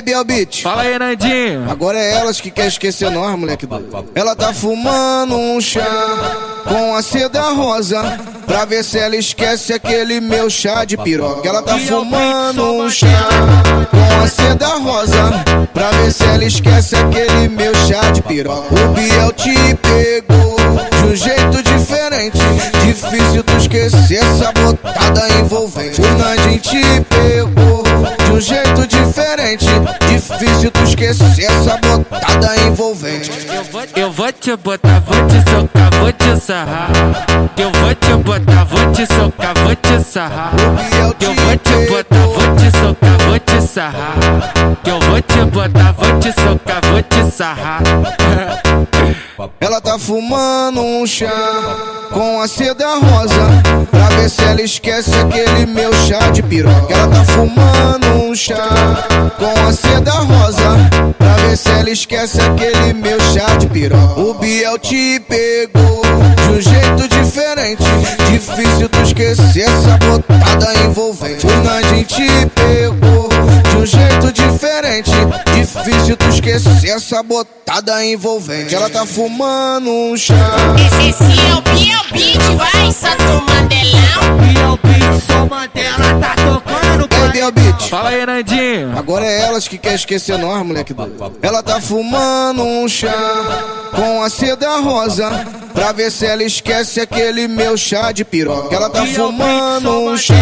Ei, Biel Beat. Fala aí, Nandinho. Agora é elas que quer esquecer nós, moleque doido. Ela tá fumando um chá com a seda rosa. Pra ver se ela esquece aquele meu chá de piroca. Ela tá fumando um chá com a seda rosa. Pra ver se ela esquece aquele meu chá de piroca. O Biel te pegou de um jeito diferente. Difícil tu esquecer essa botada envolvente. O Nandinho te pegou de um jeito diferente. Difícil tu esquecer essa botada envolvente. Eu vou, eu vou te botar, vou te socar, vou te sarrar. Eu vou te botar, vou te socar, vou te sarrar. Eu vou te botar, vou te socar, vou te sarrar. Eu vou te botar, vou te socar, vou te sarrar. Ela tá fumando um chá com a seda rosa. Pra ver se ela esquece aquele Ela tá fumando um chá com a seda rosa. Pra ver se ela esquece aquele meu chá de piroca. O Biel te pegou de um jeito diferente. Difícil tu esquecer essa botada envolvente. O Nandinho te pegou de um jeito diferente. Difícil tu esquecer essa botada envolvente. Ela tá fumando um chá. Esse é o Biel Biel Beat. Fala aí, Nandinho. Agora é elas que quer esquecer nós, moleque doido. Ela tá fumando um chá com a seda rosa. Pra ver se ela esquece aquele meu chá de piroca. Ela tá fumando um chá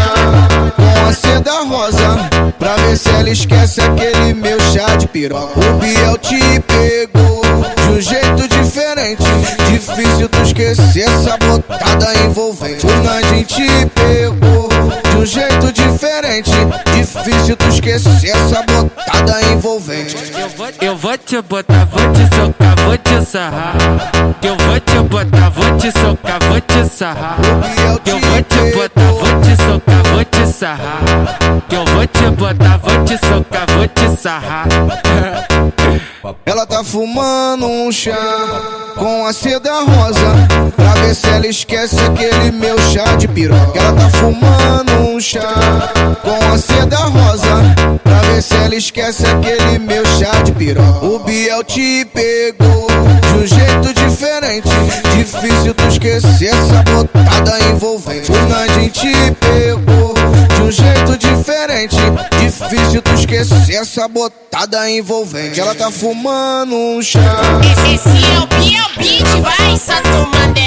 com a seda rosa. Pra ver se ela esquece aquele meu chá de piroca. O Biel te pegou de um jeito diferente. Difícil tu esquecer essa botada envolvente. O Nandinho te pegou de um jeito diferente. Esquecer essa botada envolvente. Eu vou, eu vou te botar, vou te socar, vou te sarrar. Eu vou te botar, vou te socar, vou te sarrar. Eu vou te botar, vou te socar, vou te sarrar. Eu vou te botar, vou te socar, vou te sarrar. Ela tá fumando um chá com a seda rosa. Pra ver se ela esquece aquele meu chá de piroca. Ela tá fumando um chá com a seda rosa. Esquece aquele meu chá de piroca. O Biel te pegou de um jeito diferente. Difícil tu esquecer essa botada envolvente. O Nandinho te pegou de um jeito diferente. Difícil tu esquecer essa botada envolvente. Ela tá fumando um chá. Esse é o Biel Beat, vai, Santo Mandelão.